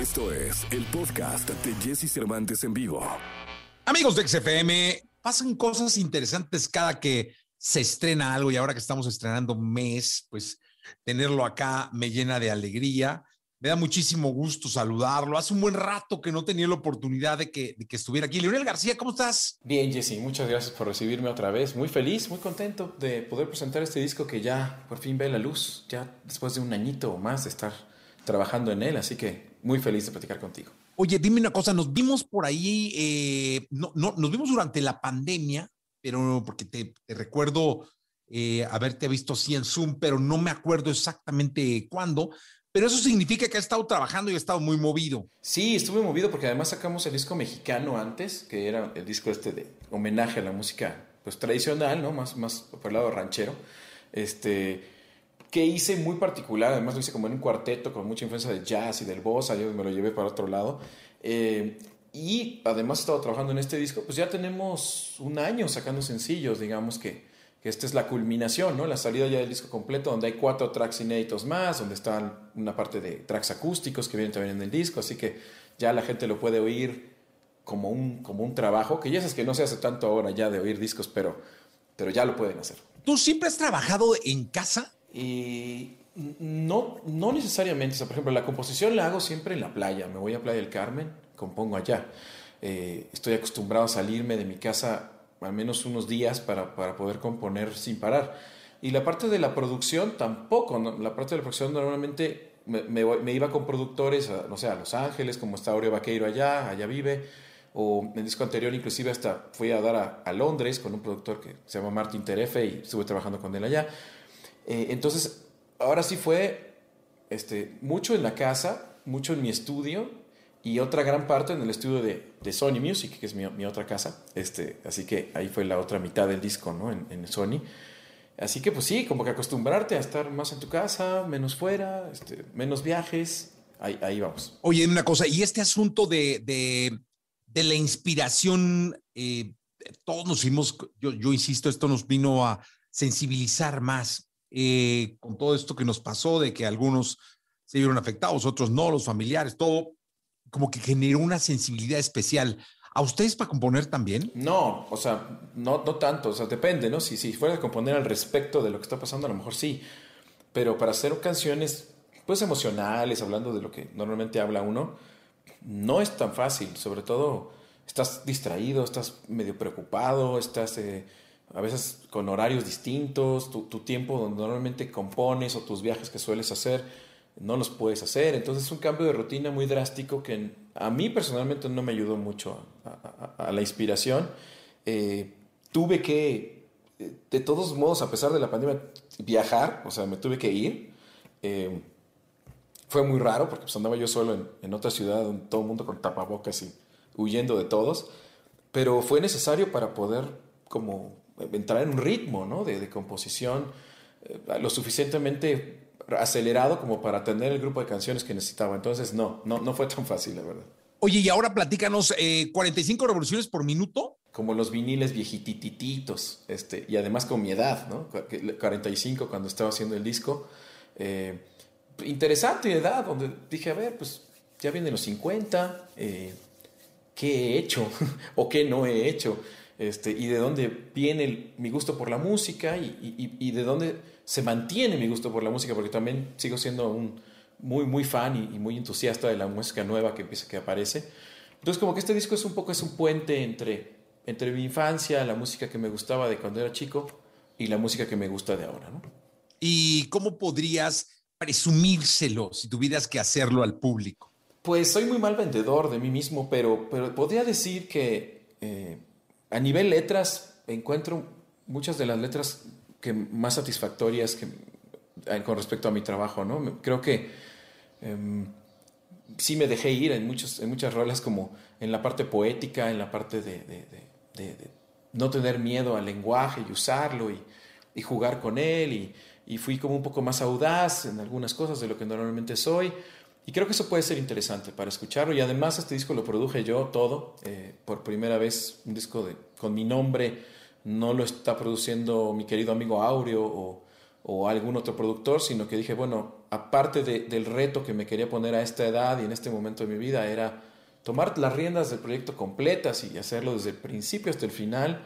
Esto es el podcast de Jesse Cervantes en vivo. Amigos de XFM, pasan cosas interesantes cada que se estrena algo y ahora que estamos estrenando mes, pues tenerlo acá me llena de alegría. Me da muchísimo gusto saludarlo. Hace un buen rato que no tenía la oportunidad de que, de que estuviera aquí. Leonel García, ¿cómo estás? Bien, Jesse, muchas gracias por recibirme otra vez. Muy feliz, muy contento de poder presentar este disco que ya por fin ve la luz, ya después de un añito o más de estar trabajando en él. Así que muy feliz de platicar contigo. Oye, dime una cosa, nos vimos por ahí, eh, no, no, nos vimos durante la pandemia, pero porque te, te recuerdo eh, haberte visto así en Zoom, pero no me acuerdo exactamente cuándo. Pero eso significa que ha estado trabajando y ha estado muy movido. Sí, estuve movido porque además sacamos el disco mexicano antes, que era el disco este de homenaje a la música pues tradicional, ¿no? Más, más por el lado ranchero. Este, que hice muy particular, además lo hice como en un cuarteto con mucha influencia del jazz y del bossa, yo me lo llevé para otro lado. Eh, y además he estado trabajando en este disco, pues ya tenemos un año sacando sencillos, digamos que que esta es la culminación, ¿no? La salida ya del disco completo, donde hay cuatro tracks inéditos más, donde están una parte de tracks acústicos que vienen también en el disco, así que ya la gente lo puede oír como un, como un trabajo, que ya sabes que no se hace tanto ahora ya de oír discos, pero, pero ya lo pueden hacer. ¿Tú siempre has trabajado en casa? Y no, no necesariamente, o sea, por ejemplo, la composición la hago siempre en la playa, me voy a Playa del Carmen, compongo allá. Eh, estoy acostumbrado a salirme de mi casa al menos unos días para, para, poder componer sin parar. Y la parte de la producción tampoco, la parte de la producción normalmente me, me, me, iba con productores, a, no sé, a Los Ángeles, como está Aureo Vaqueiro allá, allá vive, o en el disco anterior inclusive hasta fui a dar a, a, Londres con un productor que se llama Martin Terefe y estuve trabajando con él allá. Eh, entonces, ahora sí fue este, mucho en la casa, mucho en mi estudio, y otra gran parte en el estudio de, de Sony Music, que es mi, mi, otra casa. Este, así que ahí fue la otra mitad del disco, ¿no? En, en, Sony. Así que pues sí, como que acostumbrarte a estar más en tu casa, menos fuera, este, menos viajes. Ahí, ahí, vamos. Oye, una cosa, y este asunto de, de, de la inspiración, eh, todos nos fuimos, yo, yo, insisto, esto nos vino a sensibilizar más eh, con todo esto que nos pasó, de que algunos se vieron afectados, otros no, los familiares, todo como que generó una sensibilidad especial. ¿A ustedes para componer también? No, o sea, no, no tanto, o sea, depende, ¿no? Si, si fuera a componer al respecto de lo que está pasando, a lo mejor sí, pero para hacer canciones, pues emocionales, hablando de lo que normalmente habla uno, no es tan fácil, sobre todo estás distraído, estás medio preocupado, estás eh, a veces con horarios distintos, tu, tu tiempo donde normalmente compones o tus viajes que sueles hacer, no los puedes hacer. Entonces es un cambio de rutina muy drástico que a mí personalmente no me ayudó mucho a, a, a la inspiración. Eh, tuve que, de todos modos, a pesar de la pandemia, viajar, o sea, me tuve que ir. Eh, fue muy raro porque pues, andaba yo solo en, en, otra ciudad, donde todo el mundo con tapabocas y huyendo de todos, pero fue necesario para poder como entrar en un ritmo ¿no? de, de composición eh, lo suficientemente acelerado como para tener el grupo de canciones que necesitaba. Entonces, no, no, no fue tan fácil, la verdad. Oye, y ahora platícanos, eh, 45 revoluciones por minuto. Como los viniles viejitititos, este, y además con mi edad, ¿no? 45 cuando estaba haciendo el disco. Eh, interesante edad, donde dije, a ver, pues ya vienen los 50, eh, ¿qué he hecho o qué no he hecho? Este, y de dónde viene el, mi gusto por la música y, y, y, de dónde se mantiene mi gusto por la música, porque también sigo siendo un muy, muy fan y, y, muy entusiasta de la música nueva que empieza, que aparece. Entonces, como que este disco es un poco, es un puente entre, entre mi infancia, la música que me gustaba de cuando era chico y la música que me gusta de ahora, ¿no? ¿Y cómo podrías presumírselo si tuvieras que hacerlo al público? Pues soy muy mal vendedor de mí mismo, pero, pero podría decir que eh, a nivel letras encuentro muchas de las letras que más satisfactorias que, eh, con respecto a mi trabajo, ¿no? Creo que eh, sí me dejé ir en, muchos, en muchas rolas como en la parte poética, en la parte de, no tener miedo al lenguaje y usarlo y, jugar con él y, fui como un poco más audaz en algunas cosas de lo que normalmente soy. Y creo que eso puede ser interesante para escucharlo. Y además este disco lo produje yo todo, eh, por primera vez, un disco de, con mi nombre, no lo está produciendo mi querido amigo Aureo o, o algún otro productor, sino que dije, bueno, aparte del reto que me quería poner a esta edad y en este momento de mi vida, era tomar las riendas del proyecto completas y hacerlo desde el principio hasta el final,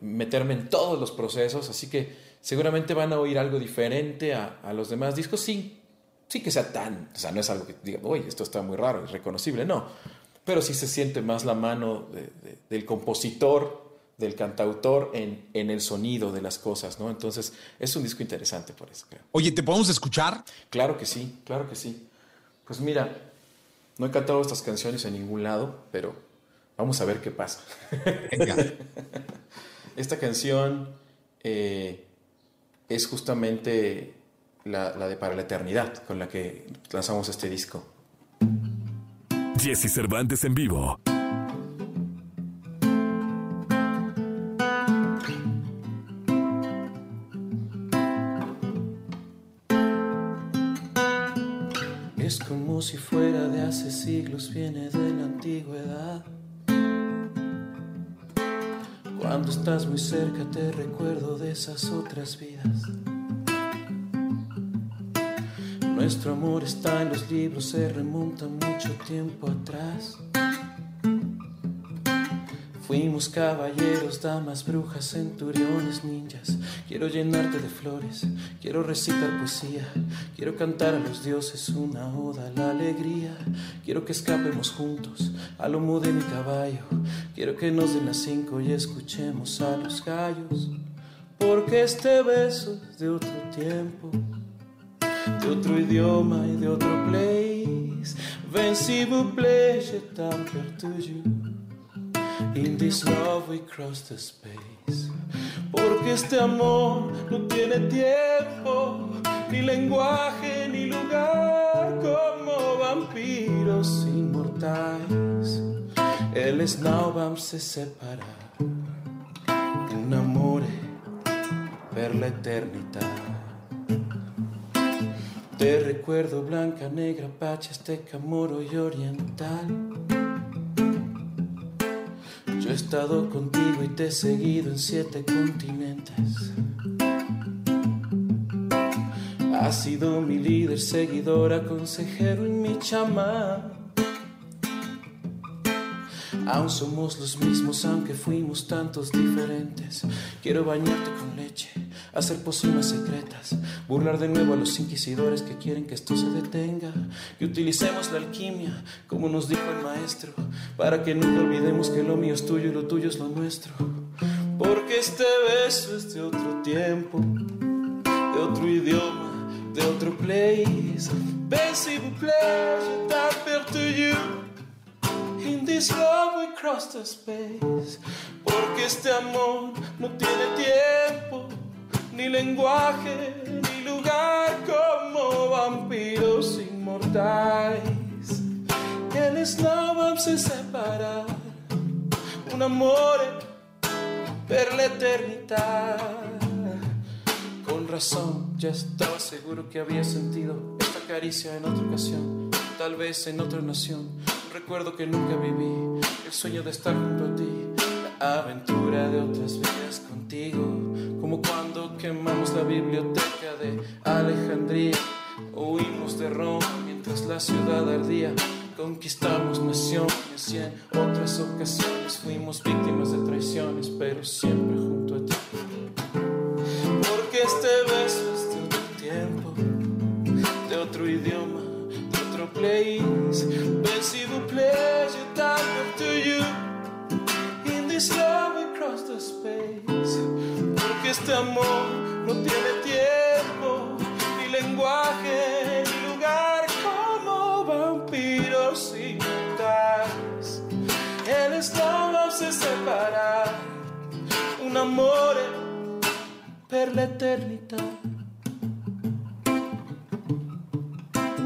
meterme en todos los procesos, así que seguramente van a oír algo diferente a, los demás discos, sí, sí que sea tan, o sea, no es algo que diga, oye, esto está muy raro, es reconocible, no, pero sí se siente más la mano del compositor del cantautor en, en, el sonido de las cosas, ¿no? Entonces, es un disco interesante por eso, creo. Oye, ¿te podemos escuchar? Claro que sí, claro que sí. Pues mira, no he cantado estas canciones en ningún lado, pero vamos a ver qué pasa. Esta canción eh, es justamente la, la de Para la Eternidad, con la que lanzamos este disco. Jesse Cervantes en vivo. si fuera de hace siglos, viene de la antigüedad. Cuando estás muy cerca te recuerdo de esas otras vidas. Nuestro amor está en los libros, se remonta mucho tiempo atrás. Fuimos caballeros, damas, brujas, centuriones, ninjas. Quiero llenarte de flores, quiero recitar poesía, quiero cantar a los dioses una oda a la alegría. Quiero que escapemos juntos al lomo de mi caballo. Quiero que nos den las cinco y escuchemos a los gallos. Porque este beso es de otro tiempo, de otro idioma y de otro place. Ven si vous plaît, je In this love we cross the space. Porque este amor no tiene tiempo, ni lenguaje, ni lugar, como vampiros inmortales. El Snaubam se separa un amore per la eternidad. Te recuerdo blanca, negra, pacha, azteca, moro y oriental he estado contigo y te he seguido en siete continentes. Has sido mi líder, seguidora, consejero y mi chamán. Aún somos los mismos, aunque fuimos tantos diferentes. Quiero bañarte con leche, hacer pociones secretas, burlar de nuevo a los inquisidores que quieren que esto se detenga, que utilicemos la alquimia, como nos dijo el maestro, para que nunca olvidemos que lo mío es tuyo y lo tuyo es lo nuestro. Porque este beso es de otro tiempo, de otro idioma, de otro place. Ven, s'il vous plaît, je you. In this love we cross the space. Porque este amor no tiene tiempo, ni lenguaje, ni lugar como vampiros inmortales. El snow se separa, un amor per la eternidad. Con razón, ya estaba seguro que había sentido esta caricia en otra ocasión, tal vez en otra nación recuerdo que nunca viví el sueño de estar junto a ti, la aventura de otras vidas contigo, como cuando quemamos la biblioteca de Alejandría, huimos de Roma mientras la ciudad ardía. Conquistamos naciones y en otras ocasiones fuimos víctimas de traiciones, pero siempre junto Porque este amor no tiene tiempo, ni lenguaje, ni lugar como vampiros y mortales. El estado se separa, un amor per la eternidad.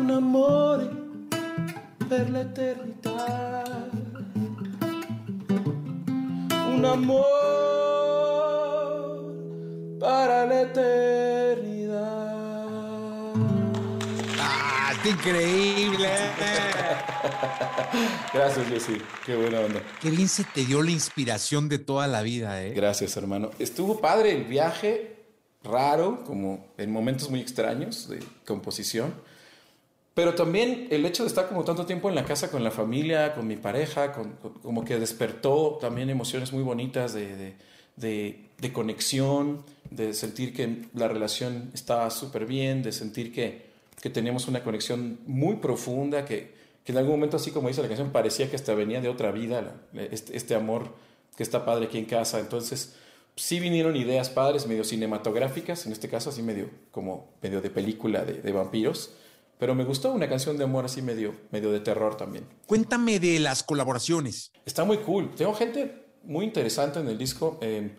un amore per l'eternità. Un amor para la eternidad. ¡Ah, qué increíble! Gracias, Jessy. Qué buena onda. Qué bien se te dio la inspiración de toda la vida, ¿eh? Gracias, hermano. Estuvo padre el viaje raro, como en momentos muy extraños de composición. Pero también el hecho de estar como tanto tiempo en la casa con la familia, con mi pareja, como que despertó también emociones muy bonitas de, de, conexión, de sentir que la relación estaba súper bien, de sentir que, que teníamos una conexión muy profunda, que, que, en algún momento, así como dice la canción, parecía que hasta venía de otra vida, este, este amor que está padre aquí en casa. Entonces, sí vinieron ideas padres, medio cinematográficas, en este caso así medio como medio de película de, de vampiros pero me gustó una canción de amor así medio, medio de terror también. Cuéntame de las colaboraciones. Está muy cool. Tengo gente muy interesante en el disco. Eh,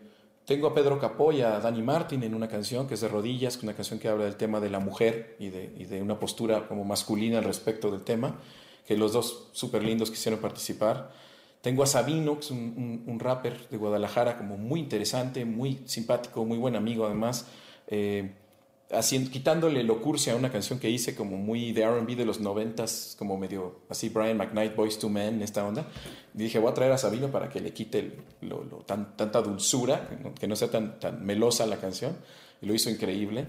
tengo a Pedro Capoy, a Dani Martin en una canción que es de rodillas, una canción que habla del tema de la mujer y de, y de una postura como masculina al respecto del tema, que los dos súper lindos quisieron participar. Tengo a Sabino, que es un, un, rapper de Guadalajara, como muy interesante, muy simpático, muy buen amigo además. Eh, haciendo, quitándole locurcia a una canción que hice como muy de RB de los noventas, como medio así Brian McKnight, Boys to Men, esta onda. Dije, voy a traer a Sabino para que le quite lo, tan, tanta dulzura, que no, sea tan, tan melosa la canción. Y lo hizo increíble.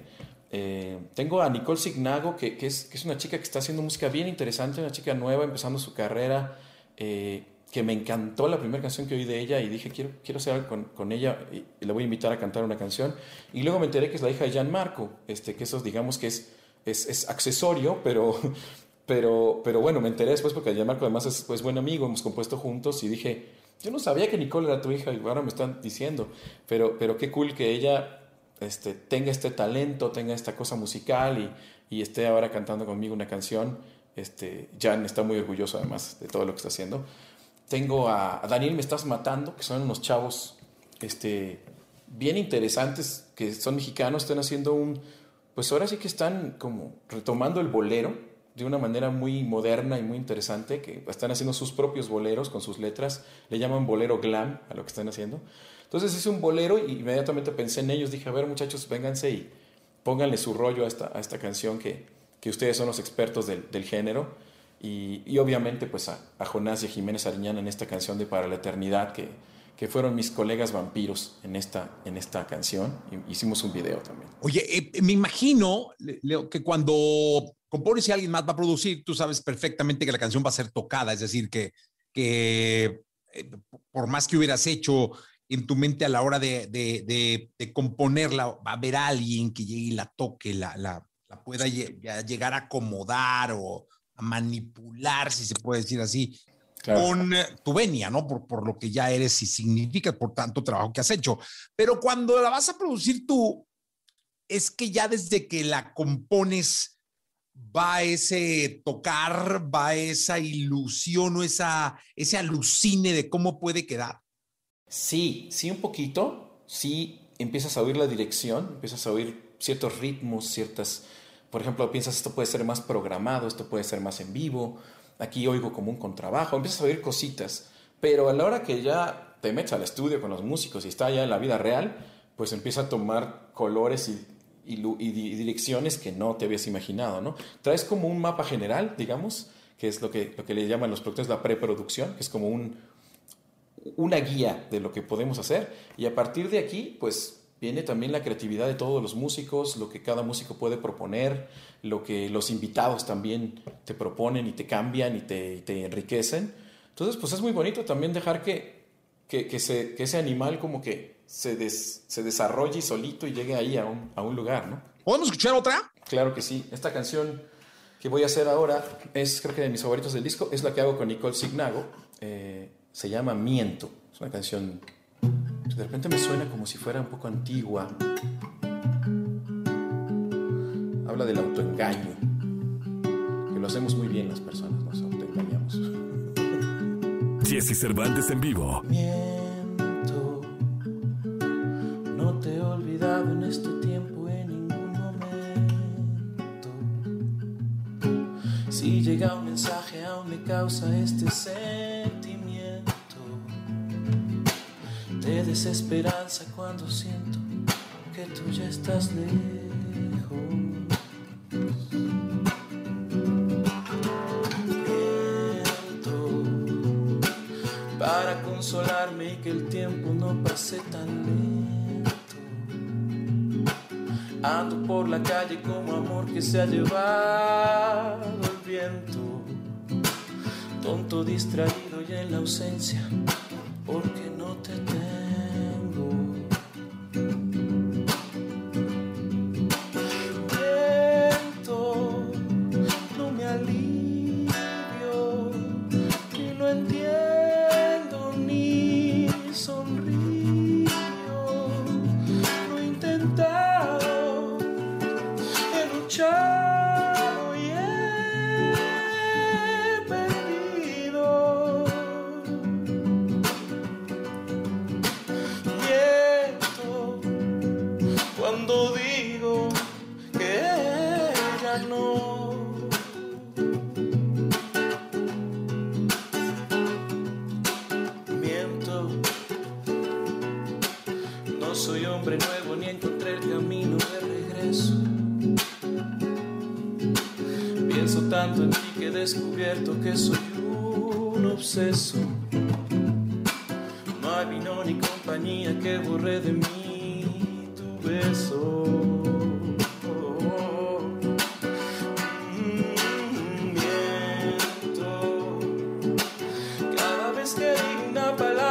Eh, tengo a Nicole Signago, que, que, es, que, es, una chica que está haciendo música bien interesante, una chica nueva, empezando su carrera. Eh, que me encantó la primera canción que oí de ella y dije, quiero, quiero hacer algo con, con ella y, le voy a invitar a cantar una canción. Y luego me enteré que es la hija de Gianmarco, este, que eso digamos que es, es, es accesorio, pero, pero, pero bueno, me enteré después porque Gianmarco además es pues, buen amigo, hemos compuesto juntos y dije, yo no sabía que Nicole era tu hija y ahora me están diciendo, pero, pero qué cool que ella este, tenga este talento, tenga esta cosa musical y, y esté ahora cantando conmigo una canción. Este, Jan está muy orgulloso además de todo lo que está haciendo. Tengo a, Daniel Me Estás Matando, que son unos chavos este, bien interesantes, que son mexicanos, están haciendo un, pues ahora sí que están como retomando el bolero de una manera muy moderna y muy interesante, que están haciendo sus propios boleros con sus letras, le llaman bolero glam a lo que están haciendo. Entonces hice un bolero y inmediatamente pensé en ellos, dije, a ver muchachos, vénganse y pónganle su rollo a esta, a esta canción que, que ustedes son los expertos del, del género y, obviamente pues a, Jonás y a Jiménez Ariñana en esta canción de Para la Eternidad, que, que fueron mis colegas vampiros en esta, en esta canción. Hicimos un video también. Oye, eh, me imagino Leo, que cuando compones y alguien más va a producir, tú sabes perfectamente que la canción va a ser tocada, es decir, que, que eh, por más que hubieras hecho en tu mente a la hora de, de, de, componerla, va a haber alguien que llegue y la toque, la, la, la pueda llegar a acomodar o, manipular, si se puede decir así, con eh, tu venia, ¿no? Por, por lo que ya eres y significa, por tanto trabajo que has hecho. Pero cuando la vas a producir tú, es que ya desde que la compones va ese tocar, va esa ilusión o esa, ese alucine de cómo puede quedar. Sí, sí, un poquito. Sí, empiezas a oír la dirección, empiezas a oír ciertos ritmos, ciertas por ejemplo, piensas esto puede ser más programado, esto puede ser más en vivo, aquí oigo como un contrabajo, empiezas a oír cositas, pero a la hora que ya te metes al estudio con los músicos y está ya en la vida real, pues empieza a tomar colores y, direcciones que no te habías imaginado, ¿no? Traes como un mapa general, digamos, que es lo que, lo que le llaman los productores la preproducción, que es como un, una guía de lo que podemos hacer, y a partir de aquí, pues viene también la creatividad de todos los músicos, lo que cada músico puede proponer, lo que los invitados también te proponen y te cambian y te, te enriquecen. Entonces, pues es muy bonito también dejar que, que, que, se, que ese animal como que se, se desarrolle solito y llegue ahí a un, a un lugar, ¿no? ¿Podemos escuchar otra? Claro que sí. Esta canción que voy a hacer ahora es creo que de mis favoritos del disco, es la que hago con Nicole Signago, eh, se llama Miento, es una canción de repente me suena como si fuera un poco antigua. Habla del autoengaño, que lo hacemos muy bien las personas, nos autoengañamos. Jesse Cervantes en vivo. Miento, no te he olvidado en este tiempo en ningún momento. Si llega un mensaje aún me causa este sentimiento de desesperanza cuando siento que tú ya estás lejos. Miento para consolarme y que el tiempo no pase tan lento. Ando por la calle como amor que se ha llevado el viento. Tonto, distraído y en la ausencia, cuando digo que ella no. Miento. No soy hombre nuevo ni encontré el camino de regreso. Pienso tanto en ti que he descubierto que soy un obseso. No hay vino ni compañía que borre de mí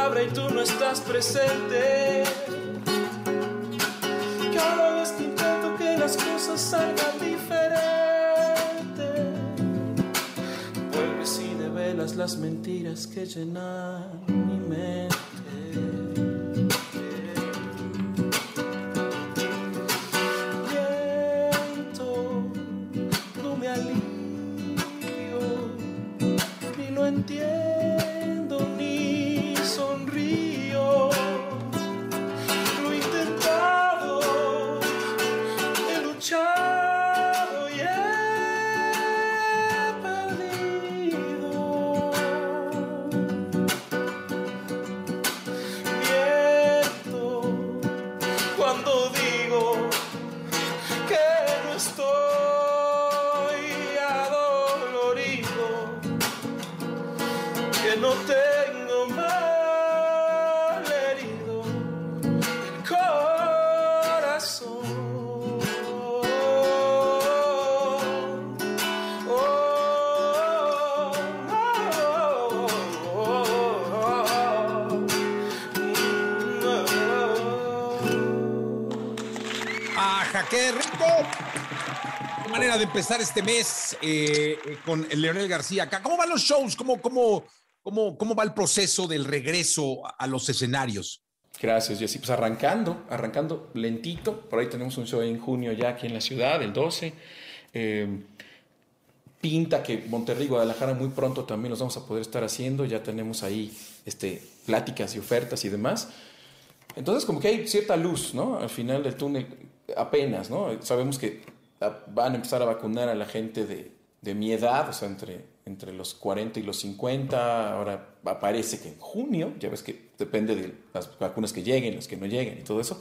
palabra y tú no estás presente. Cada vez que intento que las cosas salgan diferentes. Vuelves y develas las mentiras que llenan qué rico! Qué manera de empezar este mes eh, con Leonel García acá. ¿Cómo van los shows? ¿Cómo, cómo, cómo, ¿Cómo va el proceso del regreso a los escenarios? Gracias, Jessy. Pues arrancando, arrancando lentito. Por ahí tenemos un show en junio ya aquí en la ciudad, el 12. Eh, pinta que Monterrey y Guadalajara muy pronto también los vamos a poder estar haciendo. Ya tenemos ahí este, pláticas y ofertas y demás. Entonces, como que hay cierta luz, ¿no? Al final del túnel, apenas, ¿no? Sabemos que ah, van a empezar a vacunar a la gente de, de mi edad, o sea, entre, entre los 40 y los 50. Ahora parece que en junio, ya ves que depende de las vacunas que lleguen, las que no lleguen y todo eso.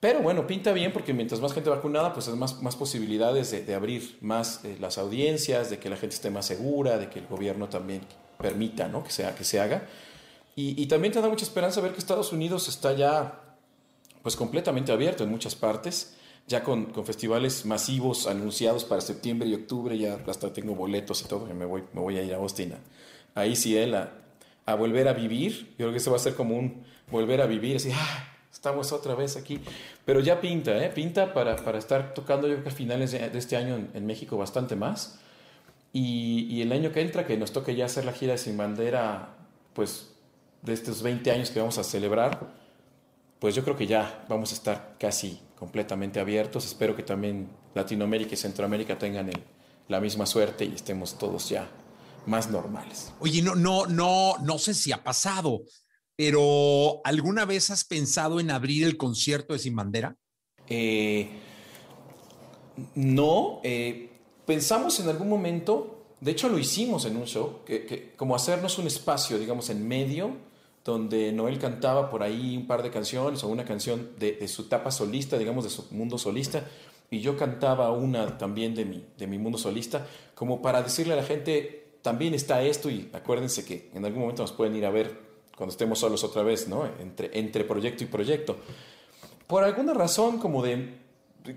Pero bueno, pinta bien porque mientras más gente vacunada, pues hay más, más posibilidades de, de abrir más eh, las audiencias, de que la gente esté más segura, de que el gobierno también permita ¿no? que, sea, que se haga. Y, y, también te da mucha esperanza ver que Estados Unidos está ya pues completamente abierto en muchas partes, ya con, con festivales masivos anunciados para septiembre y octubre, ya hasta tengo boletos y todo, que me voy, me voy a ir a Austin. A, sí, él a, a, volver a vivir. Yo creo que eso va a ser como un volver a vivir, así, ¡ah! estamos otra vez aquí. Pero ya pinta, ¿eh? Pinta para, para estar tocando yo creo que a finales de, este año en, en, México bastante más. Y, y, el año que entra, que nos toque ya hacer la gira de Sin Bandera, pues de estos 20 años que vamos a celebrar, pues yo creo que ya vamos a estar casi completamente abiertos. Espero que también Latinoamérica y Centroamérica tengan el, la misma suerte y estemos todos ya más normales. Oye, no, no, no, no sé si ha pasado, pero ¿alguna vez has pensado en abrir el concierto de Sin Bandera? Eh, no, eh, pensamos en algún momento, de hecho lo hicimos en un show, que, que, como hacernos un espacio, digamos, en medio, donde Noel cantaba por ahí un par de canciones o una canción de, de su etapa solista, digamos, de su mundo solista, y yo cantaba una también de mi, de mi mundo solista, como para decirle a la gente, también está esto, y acuérdense que en algún momento nos pueden ir a ver cuando estemos solos otra vez, ¿no? Entre, entre proyecto y proyecto. Por alguna razón como de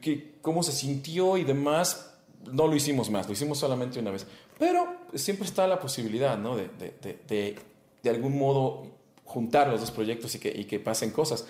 que, cómo se sintió y demás, no lo hicimos más, lo hicimos solamente una vez. Pero siempre está la posibilidad, ¿no? De, de, de, de algún modo juntar los dos proyectos y que, y que pasen cosas.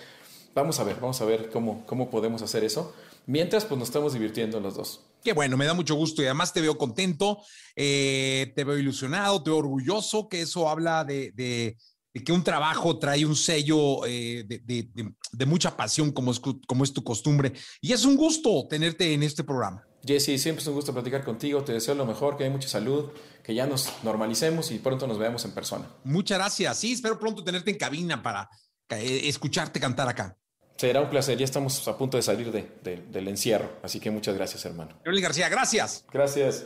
Vamos a ver, vamos a ver cómo, cómo podemos hacer eso. Mientras, pues nos estamos divirtiendo los dos. Qué bueno, me da mucho gusto y además te veo contento, eh, te veo ilusionado, te veo orgulloso, que eso habla de, de, de que un trabajo trae un sello eh, de, de, mucha pasión, como es, como es tu costumbre. Y es un gusto tenerte en este programa. Jesse, siempre es un gusto platicar contigo. Te deseo lo mejor, que haya mucha salud, que ya nos normalicemos y pronto nos veamos en persona. Muchas gracias. Sí, espero pronto tenerte en cabina para eh, escucharte cantar acá. Será un placer. Ya estamos a punto de salir de, de, del encierro. Así que muchas gracias, hermano. Leonel García, gracias. Gracias.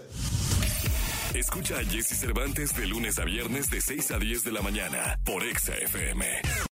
Escucha a Jesse Cervantes de lunes a viernes de 6 a 10 de la mañana por Exa FM.